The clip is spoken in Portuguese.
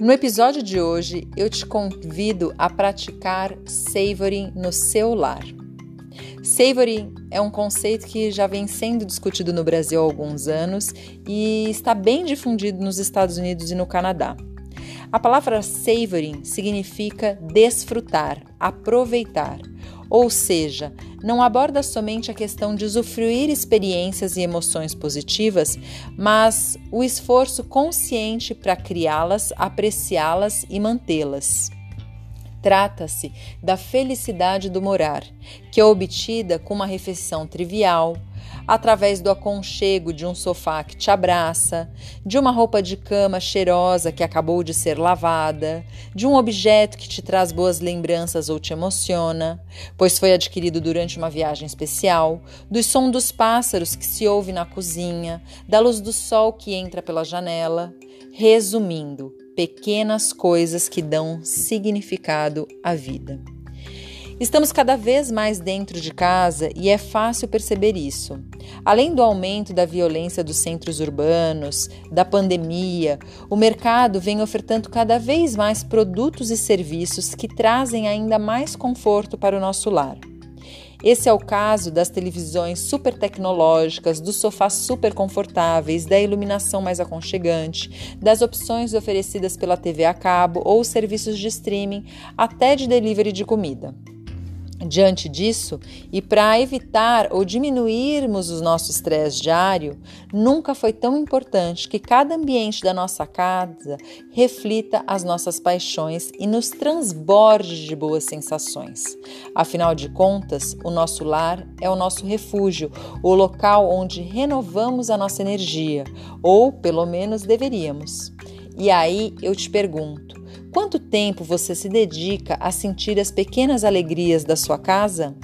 No episódio de hoje, eu te convido a praticar savoring no seu lar. Savoring é um conceito que já vem sendo discutido no Brasil há alguns anos e está bem difundido nos Estados Unidos e no Canadá. A palavra savoring significa desfrutar, aproveitar, ou seja, não aborda somente a questão de usufruir experiências e emoções positivas, mas o esforço consciente para criá-las, apreciá-las e mantê-las. Trata-se da felicidade do morar, que é obtida com uma refeição trivial, através do aconchego de um sofá que te abraça, de uma roupa de cama cheirosa que acabou de ser lavada, de um objeto que te traz boas lembranças ou te emociona, pois foi adquirido durante uma viagem especial, do som dos pássaros que se ouve na cozinha, da luz do sol que entra pela janela. Resumindo, pequenas coisas que dão significado à vida. Estamos cada vez mais dentro de casa e é fácil perceber isso. Além do aumento da violência dos centros urbanos, da pandemia, o mercado vem ofertando cada vez mais produtos e serviços que trazem ainda mais conforto para o nosso lar. Esse é o caso das televisões super tecnológicas, dos sofás super confortáveis, da iluminação mais aconchegante, das opções oferecidas pela TV a cabo ou serviços de streaming, até de delivery de comida. Diante disso, e para evitar ou diminuirmos o nosso estresse diário, nunca foi tão importante que cada ambiente da nossa casa reflita as nossas paixões e nos transborde de boas sensações. Afinal de contas, o nosso lar é o nosso refúgio, o local onde renovamos a nossa energia, ou pelo menos deveríamos. E aí eu te pergunto: Quanto tempo você se dedica a sentir as pequenas alegrias da sua casa?